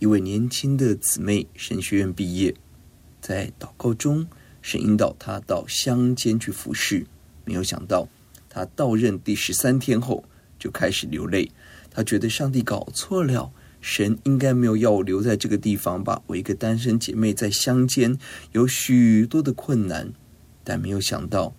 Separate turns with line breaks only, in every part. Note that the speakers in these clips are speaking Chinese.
一位年轻的姊妹，神学院毕业，在祷告中，神引导她到乡间去服侍。没有想到，她到任第十三天后，就开始流泪。她觉得上帝搞错了。神应该没有要我留在这个地方吧？我一个单身姐妹在乡间有许多的困难，但没有想到，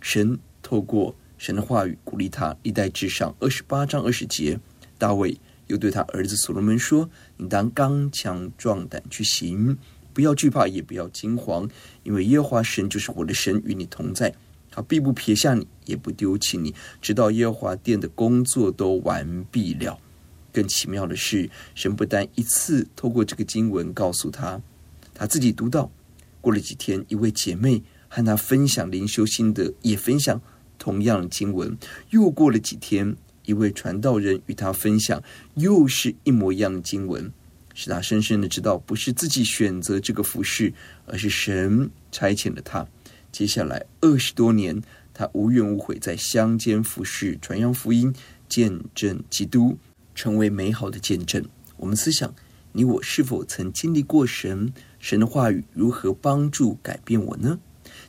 神透过神的话语鼓励她。历代志上二十八章二十节，大卫又对他儿子所罗门说：“你当刚强壮胆去行，不要惧怕，也不要惊慌，因为耶和华神就是我的神，与你同在，他必不撇下你，也不丢弃你，直到耶和华殿的工作都完毕了。”更奇妙的是，神不但一次透过这个经文告诉他，他自己读到。过了几天，一位姐妹和他分享灵修心得，也分享同样的经文。又过了几天，一位传道人与他分享，又是一模一样的经文，使他深深的知道，不是自己选择这个服饰，而是神差遣了他。接下来二十多年，他无怨无悔在乡间服事，传扬福音，见证基督。成为美好的见证。我们思想，你我是否曾经历过神？神的话语如何帮助改变我呢？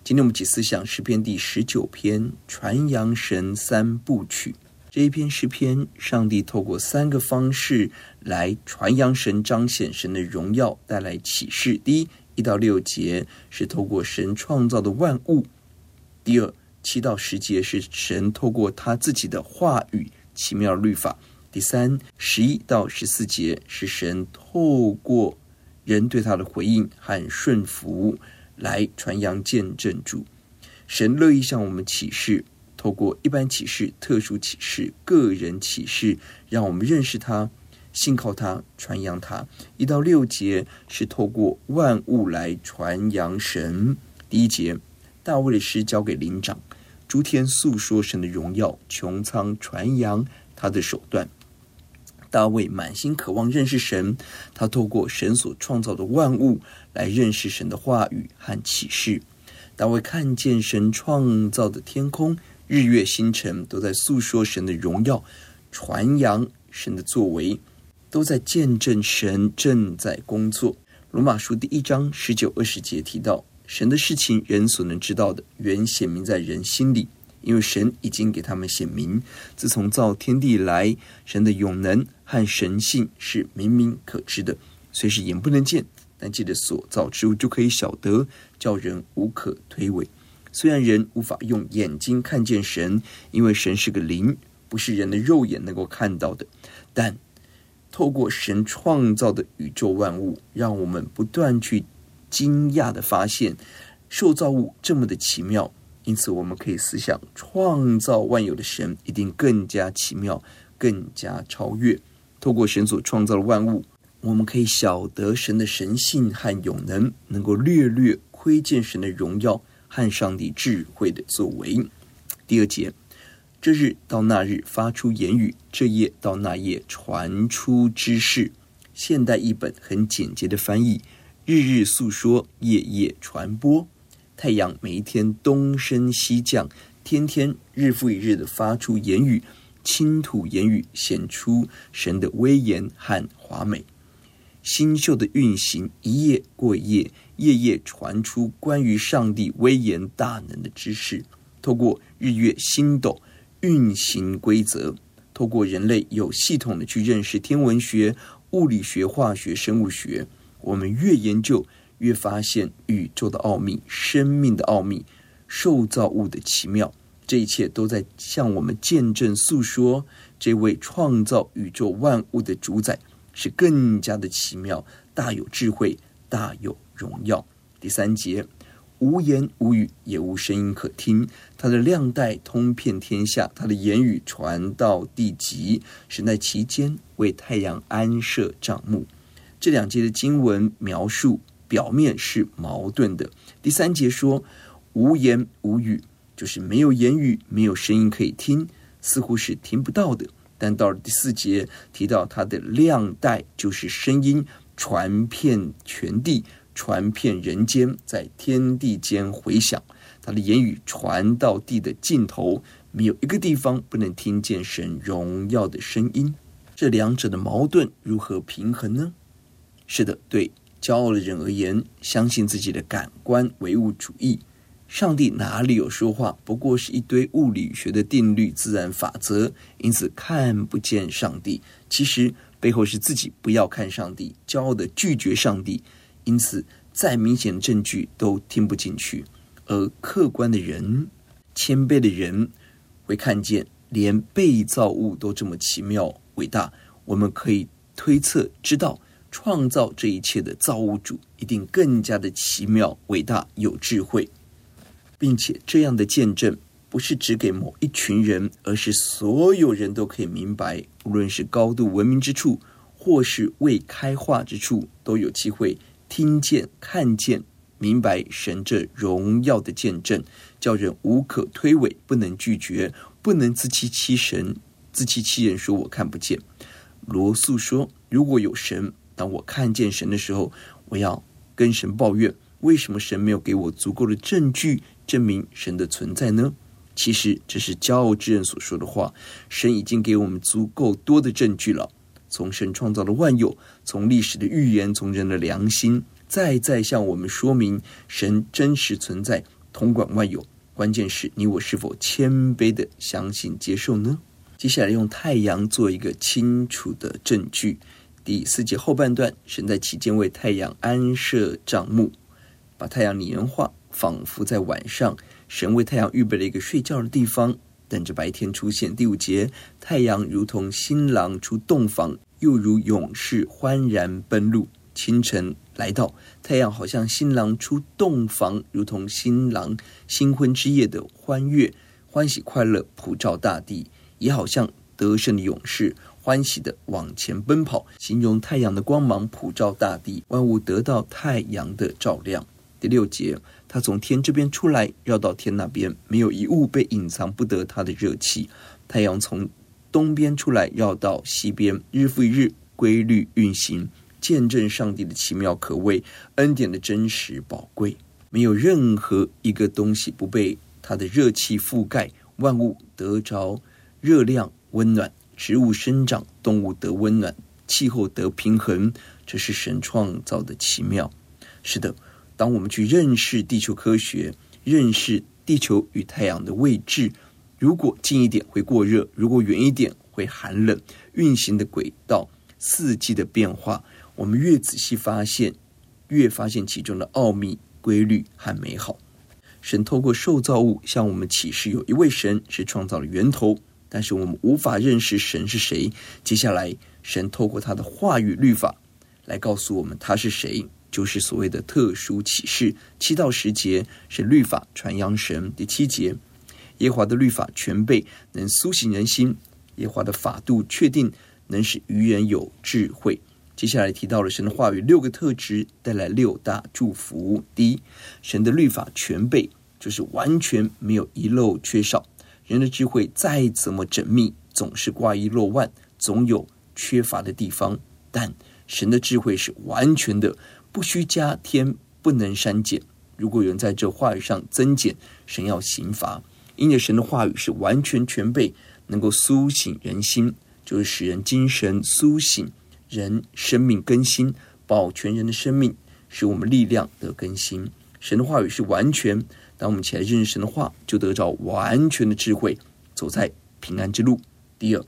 今天我们起思想诗篇第十九篇，传扬神三部曲。这一篇诗篇，上帝透过三个方式来传扬神，彰显神的荣耀，带来启示。第一，一到六节是透过神创造的万物；第二，七到十节是神透过他自己的话语，奇妙律法。第三，十一到十四节是神透过人对他的回应和顺服来传扬见证主。神乐意向我们启示，透过一般启示、特殊启示、个人启示，让我们认识他、信靠他、传扬他。一到六节是透过万物来传扬神。第一节，大卫的诗交给灵长，诸天诉说神的荣耀，穹苍传扬他的手段。大卫满心渴望认识神，他透过神所创造的万物来认识神的话语和启示。大卫看见神创造的天空，日月星辰都在诉说神的荣耀，传扬神的作为，都在见证神正在工作。罗马书第一章十九二十节提到，神的事情人所能知道的，原显明在人心里。因为神已经给他们显明，自从造天地以来，神的永能和神性是明明可知的，虽是眼不能见，但借着所造之物就可以晓得，叫人无可推诿。虽然人无法用眼睛看见神，因为神是个灵，不是人的肉眼能够看到的，但透过神创造的宇宙万物，让我们不断去惊讶地发现，受造物这么的奇妙。因此，我们可以思想，创造万有的神一定更加奇妙，更加超越。透过神所创造的万物，我们可以晓得神的神性和永能，能够略略窥见神的荣耀和上帝智慧的作为。第二节，这日到那日发出言语，这夜到那夜传出知识。现代译本很简洁的翻译：日日诉说，夜夜传播。太阳每一天东升西降，天天日复一日的发出言语，倾吐言语，显出神的威严和华美。星宿的运行，一夜过一夜，夜夜传出关于上帝威严大能的知识。透过日月星斗运行规则，透过人类有系统的去认识天文学、物理学、化学、生物学，我们越研究越发现宇宙的奥秘、生命的奥秘、受造物的奇妙。这一切都在向我们见证、诉说，这位创造宇宙万物的主宰是更加的奇妙、大有智慧、大有荣耀。第三节。无言无语，也无声音可听。他的亮带通遍天下，他的言语传到地极。神在其间为太阳安设帐幕。这两节的经文描述表面是矛盾的。第三节说无言无语，就是没有言语，没有声音可以听，似乎是听不到的。但到了第四节提到他的亮带，就是声音传遍全地。传遍人间，在天地间回响，他的言语传到地的尽头，没有一个地方不能听见神荣耀的声音。这两者的矛盾如何平衡呢？是的，对骄傲的人而言，相信自己的感官唯物主义，上帝哪里有说话？不过是一堆物理学的定律、自然法则，因此看不见上帝。其实背后是自己不要看上帝，骄傲的拒绝上帝。因此，再明显的证据都听不进去，而客观的人、谦卑的人会看见，连被造物都这么奇妙伟大。我们可以推测，知道创造这一切的造物主一定更加的奇妙伟大、有智慧，并且这样的见证不是只给某一群人，而是所有人都可以明白。无论是高度文明之处，或是未开化之处，都有机会。听见、看见、明白神这荣耀的见证，叫人无可推诿，不能拒绝，不能自欺欺神、自欺欺人，说我看不见。罗素说：“如果有神，当我看见神的时候，我要跟神抱怨，为什么神没有给我足够的证据证明神的存在呢？”其实这是骄傲之人所说的话。神已经给我们足够多的证据了。从神创造的万有，从历史的预言，从人的良心，再再向我们说明神真实存在，统管万有。关键是你我是否谦卑的相信接受呢？接下来用太阳做一个清楚的证据。第四节后半段，神在其间为太阳安设帐幕，把太阳拟人化，仿佛在晚上，神为太阳预备了一个睡觉的地方。等着白天出现。第五节，太阳如同新郎出洞房，又如勇士欢然奔路。清晨来到，太阳好像新郎出洞房，如同新郎新婚之夜的欢悦，欢喜快乐普照大地，也好像得胜的勇士欢喜地往前奔跑。形容太阳的光芒普照大地，万物得到太阳的照亮。第六节。他从天这边出来，绕到天那边，没有一物被隐藏不得他的热气。太阳从东边出来，绕到西边，日复一日规律运行，见证上帝的奇妙可畏，恩典的真实宝贵。没有任何一个东西不被他的热气覆盖，万物得着热量温暖，植物生长，动物得温暖，气候得平衡，这是神创造的奇妙。是的。当我们去认识地球科学，认识地球与太阳的位置，如果近一点会过热，如果远一点会寒冷，运行的轨道、四季的变化，我们越仔细发现，越发现其中的奥秘、规律和美好。神透过受造物向我们启示，有一位神是创造的源头，但是我们无法认识神是谁。接下来，神透过他的话语、律法来告诉我们他是谁。就是所谓的特殊启示，七到十节是律法传扬神。第七节，耶华的律法全备，能苏醒人心；耶华的法度确定，能使愚人有智慧。接下来提到了神的话语六个特质，带来六大祝福。第一，神的律法全备，就是完全没有遗漏缺少。人的智慧再怎么缜密，总是挂一漏万，总有缺乏的地方。但神的智慧是完全的。不需加添，不能删减。如果有人在这话语上增减，神要刑罚。因为神的话语是完全全备，能够苏醒人心，就是使人精神苏醒，人生命更新，保全人的生命，使我们力量得更新。神的话语是完全，当我们起来认识神的话，就得着完全的智慧，走在平安之路。第二，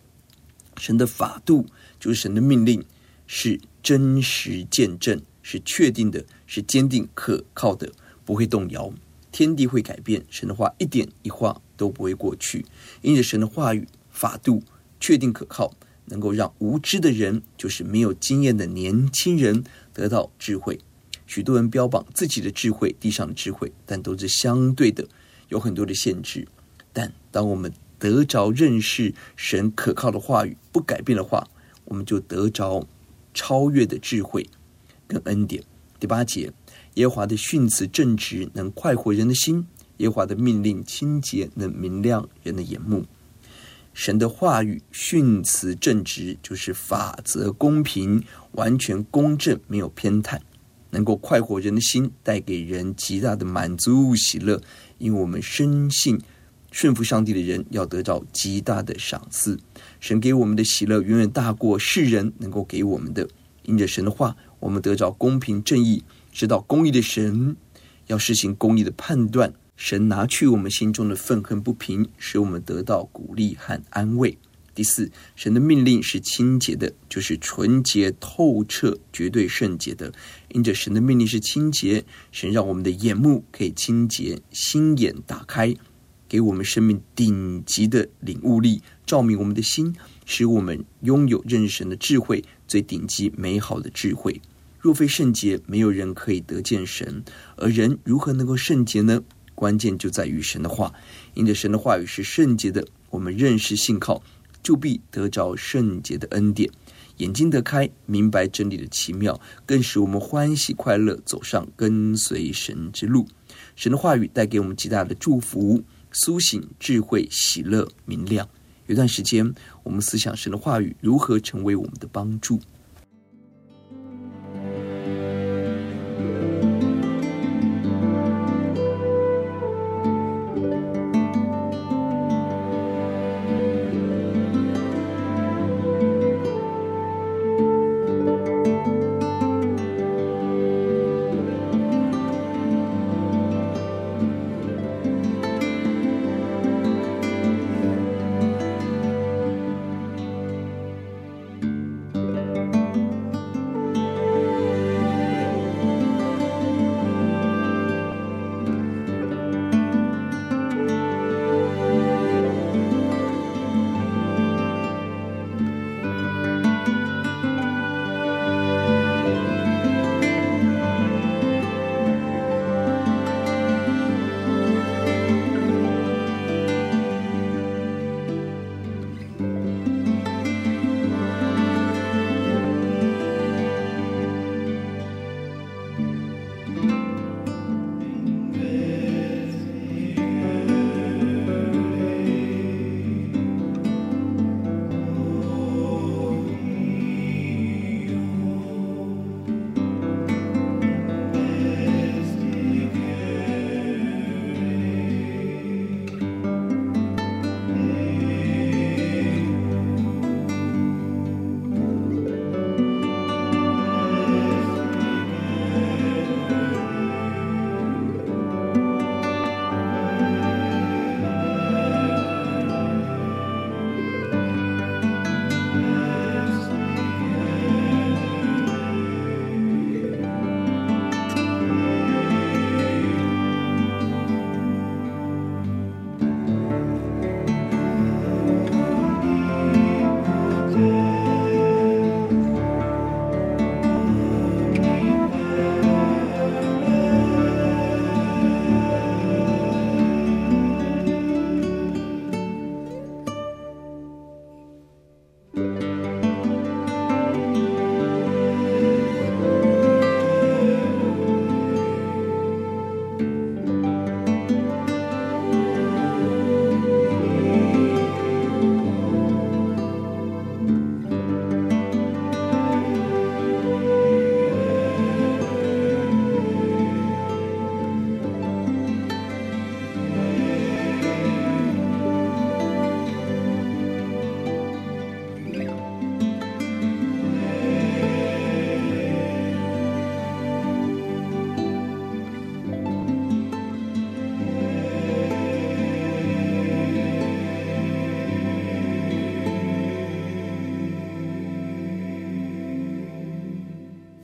神的法度就是神的命令。是真实见证，是确定的，是坚定可靠的，不会动摇。天地会改变，神的话一点一画都不会过去。因着神的话语法度确定可靠，能够让无知的人，就是没有经验的年轻人得到智慧。许多人标榜自己的智慧，地上的智慧，但都是相对的，有很多的限制。但当我们得着认识神可靠的话语，不改变的话，我们就得着超越的智慧跟恩典。第八节，耶和华的训词正直，能快活人的心；耶和华的命令清洁，能明亮人的眼目。神的话语训词正直，就是法则公平，完全公正，没有偏袒。能够快活人的心，带给人极大的满足喜乐，因为我们深信顺服上帝的人要得到极大的赏赐。神给我们的喜乐远远大过世人能够给我们的。因着神的话，我们得着公平正义，知道公义的神要实行公义的判断。神拿去我们心中的愤恨不平，使我们得到鼓励和安慰。第四，神的命令是清洁的，就是纯洁透彻、绝对圣洁的。因着神的命令是清洁，神让我们的眼目可以清洁，心眼打开，给我们生命顶级的领悟力，照明我们的心，使我们拥有认识神的智慧，最顶级美好的智慧。若非圣洁，没有人可以得见神。而人如何能够圣洁呢？关键就在于神的话，因着神的话语是圣洁的，我们认识信靠。就必得着圣洁的恩典，眼睛得开，明白真理的奇妙，更使我们欢喜快乐，走上跟随神之路。神的话语带给我们极大的祝福，苏醒智慧、喜乐、明亮。有段时间，我们思想神的话语如何成为我们的帮助。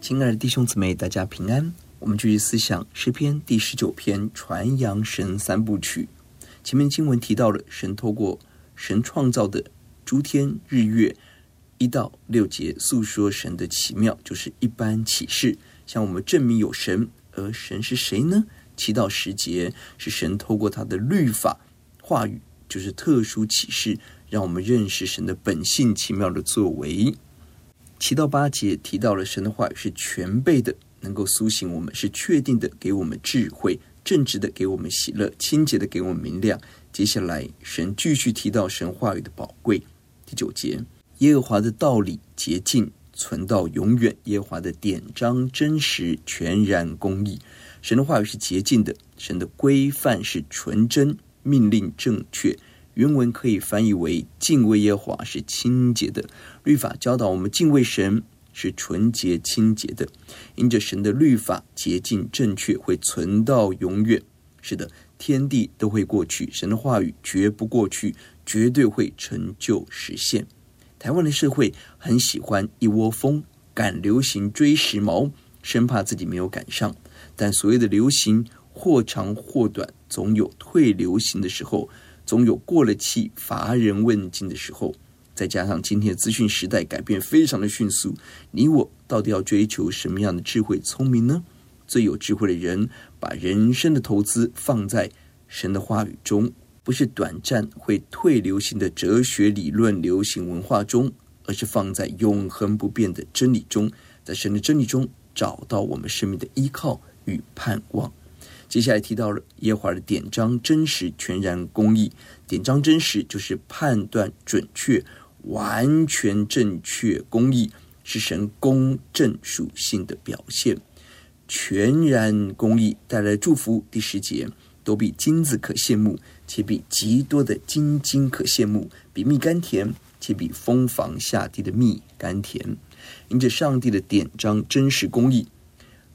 亲爱的弟兄姊妹，大家平安。我们继续思想诗篇第十九篇，传扬神三部曲。前面经文提到了神透过神创造的诸天日月，一到六节诉说神的奇妙，就是一般启示，向我们证明有神。而神是谁呢？七到十节是神透过他的律法话语，就是特殊启示，让我们认识神的本性奇妙的作为。七到八节提到了神的话语是全备的，能够苏醒我们，是确定的，给我们智慧，正直的给我们喜乐，清洁的给我们明亮。接下来，神继续提到神话语的宝贵。第九节，耶和华的道理洁净，存到永远；耶和华的典章真实，全然公义。神的话语是洁净的，神的规范是纯真，命令正确。原文可以翻译为“敬畏耶和华是清洁的”，律法教导我们敬畏神是纯洁清洁的。因着神的律法洁净正确，会存到永远。是的，天地都会过去，神的话语绝不过去，绝对会成就实现。台湾的社会很喜欢一窝蜂赶流行、追时髦，生怕自己没有赶上。但所谓的流行或长或短，总有退流行的时候。总有过了气、乏人问津的时候，再加上今天的资讯时代改变非常的迅速，你我到底要追求什么样的智慧聪明呢？最有智慧的人，把人生的投资放在神的话语中，不是短暂会退流行的哲学理论、流行文化中，而是放在永恒不变的真理中，在神的真理中找到我们生命的依靠与盼望。接下来提到了耶和华的典章真实、全然公义。典章真实就是判断准确、完全正确、公义，是神公正属性的表现。全然公义带来祝福，第十节都比金子可羡慕，且比极多的金金可羡慕，比蜜甘甜，且比蜂房下滴的蜜甘甜。因着上帝的典章真实公义。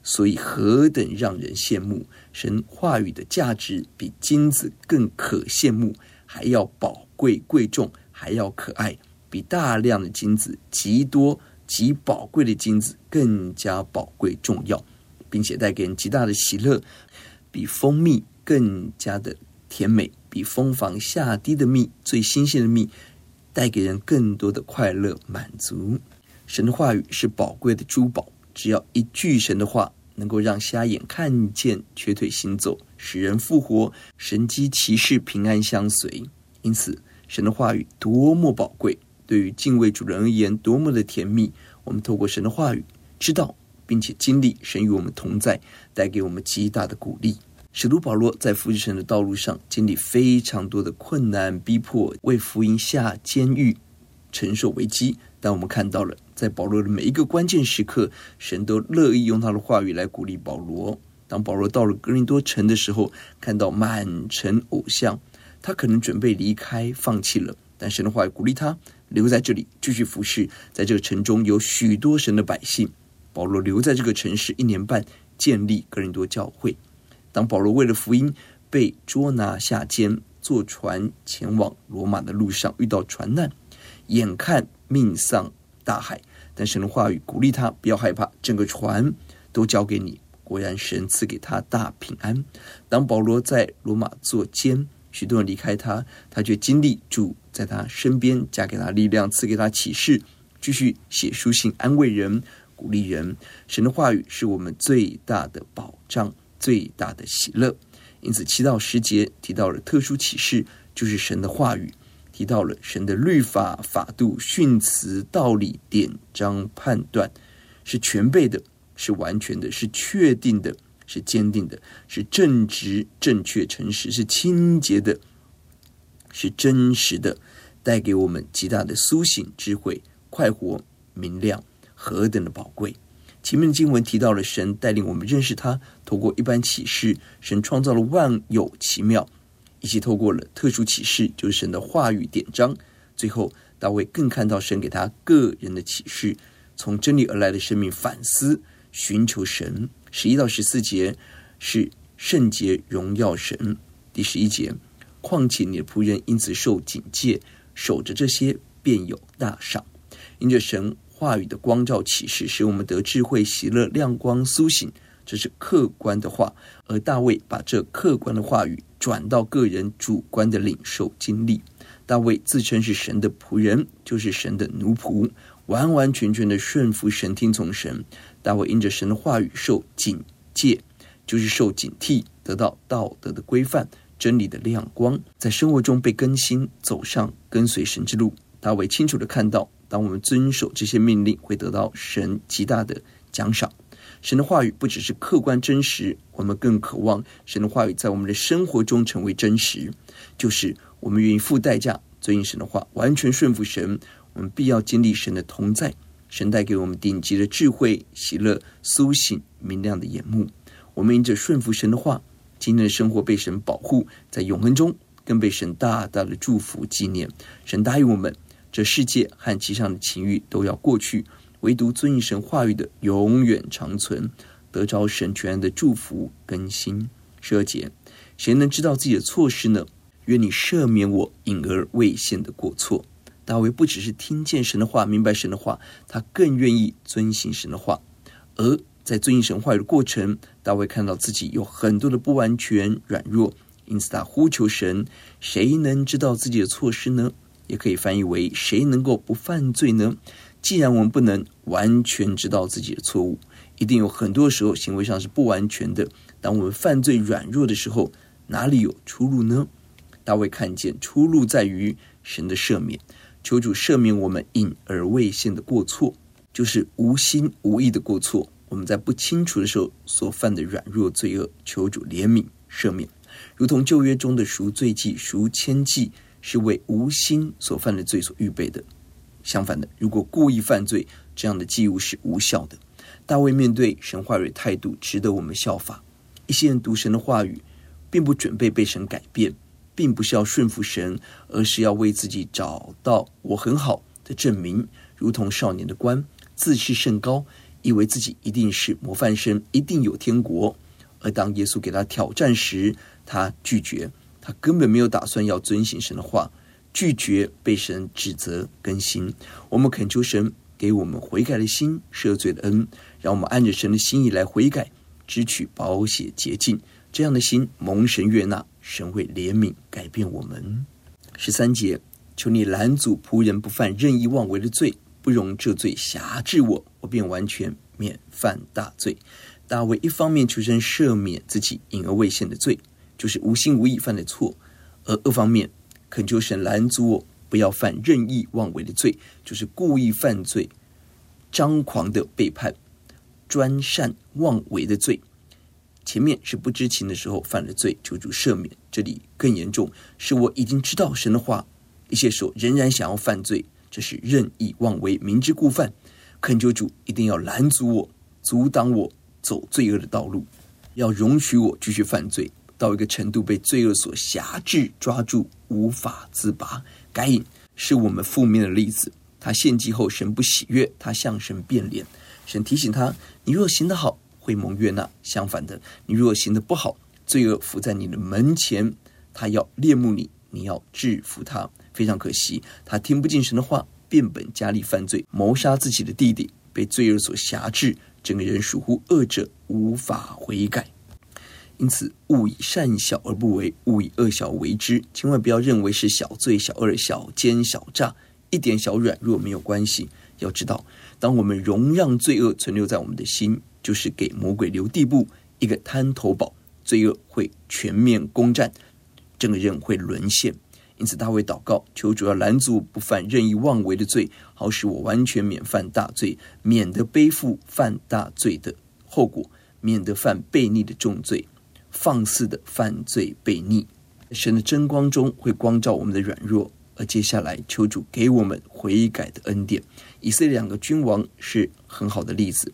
所以何等让人羡慕！神话语的价值比金子更可羡慕，还要宝贵贵重，还要可爱，比大量的金子、极多极宝贵的金子更加宝贵重要，并且带给人极大的喜乐，比蜂蜜更加的甜美，比蜂房下滴的蜜最新鲜的蜜，带给人更多的快乐满足。神的话语是宝贵的珠宝。只要一句神的话，能够让瞎眼看见、瘸腿行走、使人复活、神机骑士平安相随。因此，神的话语多么宝贵，对于敬畏主人而言多么的甜蜜。我们透过神的话语，知道并且经历神与我们同在，带给我们极大的鼓励。使徒保罗在服侍神的道路上，经历非常多的困难逼迫，为福音下监狱，承受危机。但我们看到了。在保罗的每一个关键时刻，神都乐意用他的话语来鼓励保罗。当保罗到了哥林多城的时候，看到满城偶像，他可能准备离开，放弃了。但神的话语鼓励他留在这里，继续服侍。在这个城中有许多神的百姓，保罗留在这个城市一年半，建立哥林多教会。当保罗为了福音被捉拿下监，坐船前往罗马的路上，遇到船难，眼看命丧大海，但神的话语鼓励他不要害怕，整个船都交给你。果然，神赐给他大平安。当保罗在罗马坐监，许多人离开他，他却经历主在他身边，加给他力量，赐给他启示，继续写书信安慰人、鼓励人。神的话语是我们最大的保障、最大的喜乐。因此，七到十节提到了特殊启示，就是神的话语。提到了神的律法、法度、训词、道理、典章、判断，是全备的，是完全的，是确定的，是坚定的，是正直、正确、诚实，是清洁的，是真实的，带给我们极大的苏醒、智慧、快活、明亮，何等的宝贵！前面的经文提到了神带领我们认识他，透过一般启示，神创造了万有奇妙。以及透过了特殊启示，就是神的话语典章。最后，大卫更看到神给他个人的启示，从真理而来的生命反思，寻求神。十一到十四节是圣洁荣耀神。第十一节，况且你的仆人因此受警戒，守着这些便有大赏。因着神话语的光照启示，使我们得智慧、喜乐、亮光、苏醒，这是客观的话。而大卫把这客观的话语转到个人主观的领受经历。大卫自称是神的仆人，就是神的奴仆，完完全全的顺服神，听从神。大卫因着神的话语受警戒，就是受警惕，得到道德的规范、真理的亮光，在生活中被更新，走上跟随神之路。大卫清楚的看到，当我们遵守这些命令，会得到神极大的奖赏。神的话语不只是客观真实，我们更渴望神的话语在我们的生活中成为真实，就是。我们愿意付代价遵行神的话，完全顺服神。我们必要经历神的同在，神带给我们顶级的智慧、喜乐、苏醒、明亮的眼目。我们因着顺服神的话，今天的生活被神保护，在永恒中更被神大大的祝福纪念。神答应我们，这世界和其上的情欲都要过去，唯独遵行神话语的永远长存，得着神全然的祝福更新。十二节，谁能知道自己的错失呢？愿你赦免我隐而未现的过错。大卫不只是听见神的话，明白神的话，他更愿意遵行神的话。而在遵行神话的过程，大卫看到自己有很多的不完全、软弱，因此他呼求神：谁能知道自己的错失呢？也可以翻译为：谁能够不犯罪呢？既然我们不能完全知道自己的错误，一定有很多时候行为上是不完全的。当我们犯罪软弱的时候，哪里有出路呢？大卫看见出路在于神的赦免，求主赦免我们隐而未现的过错，就是无心无意的过错。我们在不清楚的时候所犯的软弱罪恶，求主怜悯赦免。如同旧约中的赎罪祭、赎愆祭，是为无心所犯的罪所预备的。相反的，如果故意犯罪，这样的祭物是无效的。大卫面对神话语态度，值得我们效法。一些人读神的话语，并不准备被神改变。并不是要顺服神，而是要为自己找到我很好的证明，如同少年的官，自视甚高，以为自己一定是模范生，一定有天国。而当耶稣给他挑战时，他拒绝，他根本没有打算要遵行神的话，拒绝被神指责更新。我们恳求神给我们悔改的心，赦罪的恩，让我们按着神的心意来悔改，支取宝血洁净，这样的心蒙神悦纳。神会怜悯改变我们。十三节，求你拦阻仆人不犯任意妄为的罪，不容这罪辖制我，我便完全免犯大罪。大卫一方面求神赦免自己隐而未现的罪，就是无心无意犯的错；而二方面恳求神拦阻我不要犯任意妄为的罪，就是故意犯罪、张狂的背叛、专擅妄为的罪。前面是不知情的时候犯了罪，求主赦免。这里更严重，是我已经知道神的话，一些时候仍然想要犯罪，这是任意妄为，明知故犯。恳求主一定要拦阻我，阻挡我走罪恶的道路，要容许我继续犯罪到一个程度，被罪恶所辖制、抓住，无法自拔。该隐是我们负面的例子，他献祭后神不喜悦，他向神变脸，神提醒他：你若行得好。会蒙悦纳。相反的，你如果行的不好，罪恶伏在你的门前，他要猎慕你，你要制服他。非常可惜，他听不进神的话，变本加厉犯罪，谋杀自己的弟弟，被罪恶所辖制，整个人属乎恶者，无法悔改。因此，勿以善小而不为，勿以恶小为之。千万不要认为是小罪、小恶、小奸、小诈，一点小软弱没有关系。要知道，当我们容让罪恶存留在我们的心，就是给魔鬼留地步，一个滩头堡，罪恶会全面攻占，整个人会沦陷。因此，大卫祷告，求主要拦阻不犯任意妄为的罪，好使我完全免犯大罪，免得背负犯大罪的后果，免得犯悖逆的重罪，放肆的犯罪悖逆。神的真光中会光照我们的软弱，而接下来求主给我们悔改的恩典。以色列两个君王是很好的例子。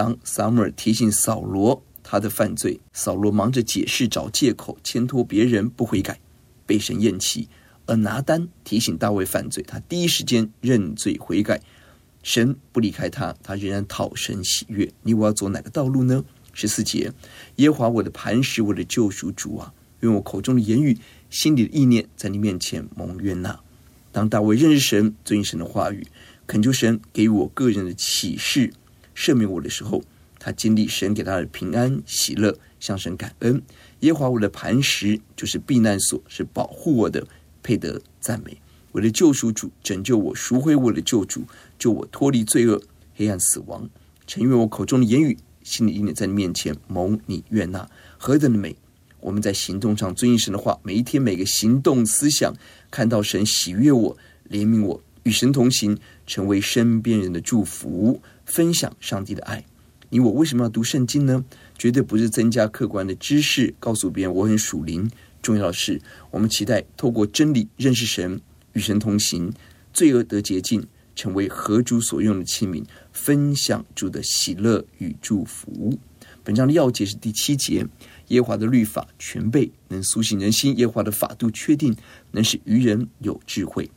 当撒母耳提醒扫罗他的犯罪，扫罗忙着解释、找借口、牵拖别人，不悔改，被神厌弃；而拿单提醒大卫犯罪，他第一时间认罪悔改，神不离开他，他仍然讨神喜悦。你我要走哪个道路呢？十四节，耶和华我的磐石，我的救赎主啊，用我口中的言语、心里的意念，在你面前蒙悦纳。当大卫认识神，遵行神的话语。
恳求神给予我个人的启示，赦免我的时候，他经历神给他的平安喜乐，向神感恩。耶和华我的磐石，就是避难所，是保护我的，配得赞美。我的救赎主拯救我，赎回我的救主，救我脱离罪恶、黑暗、死亡。诚愿我口中的言语、心里意念在你面前蒙你悦纳，何等的美！我们在行动上遵行神的话，每一天每个行动思想，看到神喜悦我、怜悯我，与神同行，成为身边人的祝福，分享上帝的爱。你我为什么要读圣经呢？绝对不是增加客观的知识，告诉别人我很属灵。重要的是，我们期待透过真理认识神，与神同行，罪恶得洁净，成为合主所用的器皿，分享主的喜乐与祝福。本章的要节是第七节：耶和华的律法全备，能苏醒人心；耶和华的法度确定，能使愚人有智慧。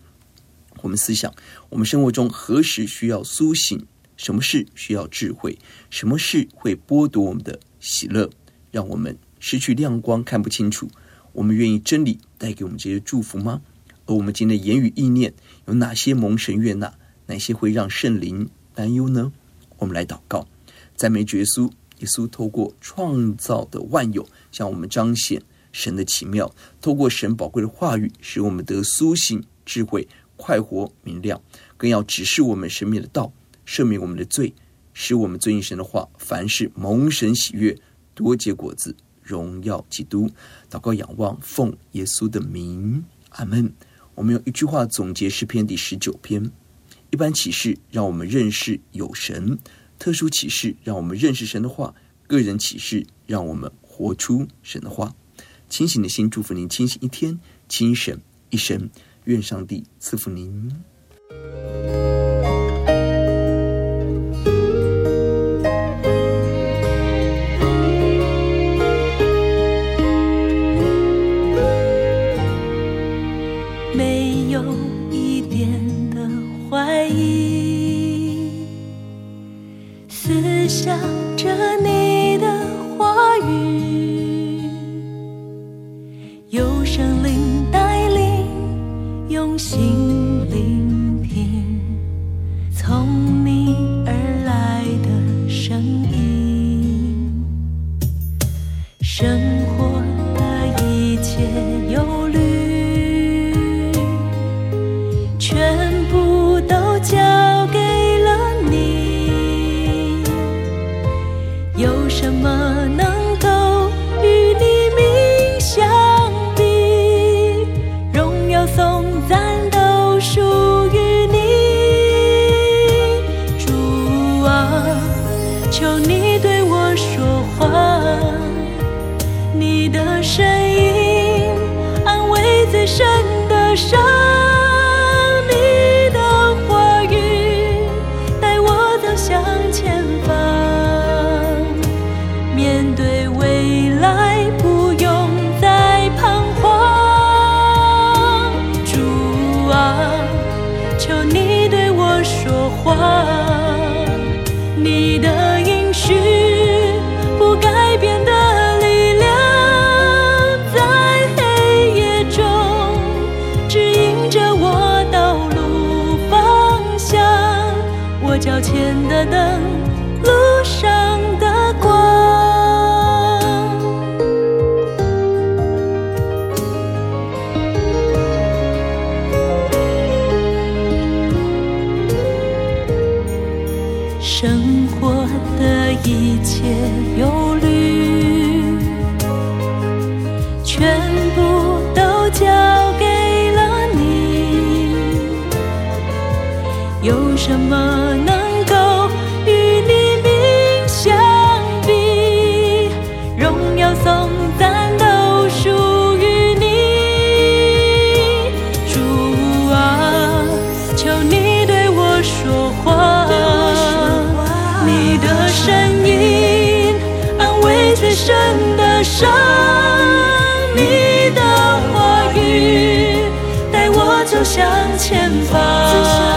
我们思想，我们生活中何时需要苏醒？什么事需要智慧？什么事会剥夺我们的喜乐，让我们失去亮光，看不清楚？我们愿意真理带给我们这些祝福吗？而我们今天的言语意念有哪些蒙神悦纳？哪些会让圣灵担忧呢？我们来祷告，赞美耶稣。耶稣透过创造的万有，向我们彰显神的奇妙；透过神宝贵的话语，使我们得苏醒智慧、快活明亮，更要指示我们生命的道。赦免我们的罪，使我们遵行神的话，凡事蒙神喜悦，多结果子，荣耀基督。祷告仰望，奉耶稣的名，阿门。我们用一句话总结诗篇第十九篇：一般启示让我们认识有神，特殊启示让我们认识神的话，个人启示让我们活出神的话。清醒的心祝福您，清醒一天，清醒一生。愿上帝赐福您。等向前方。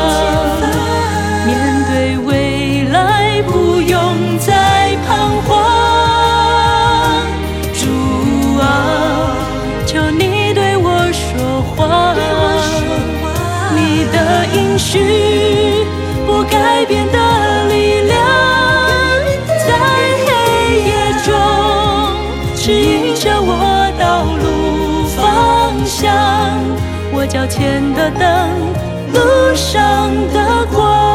前的灯，路上的光。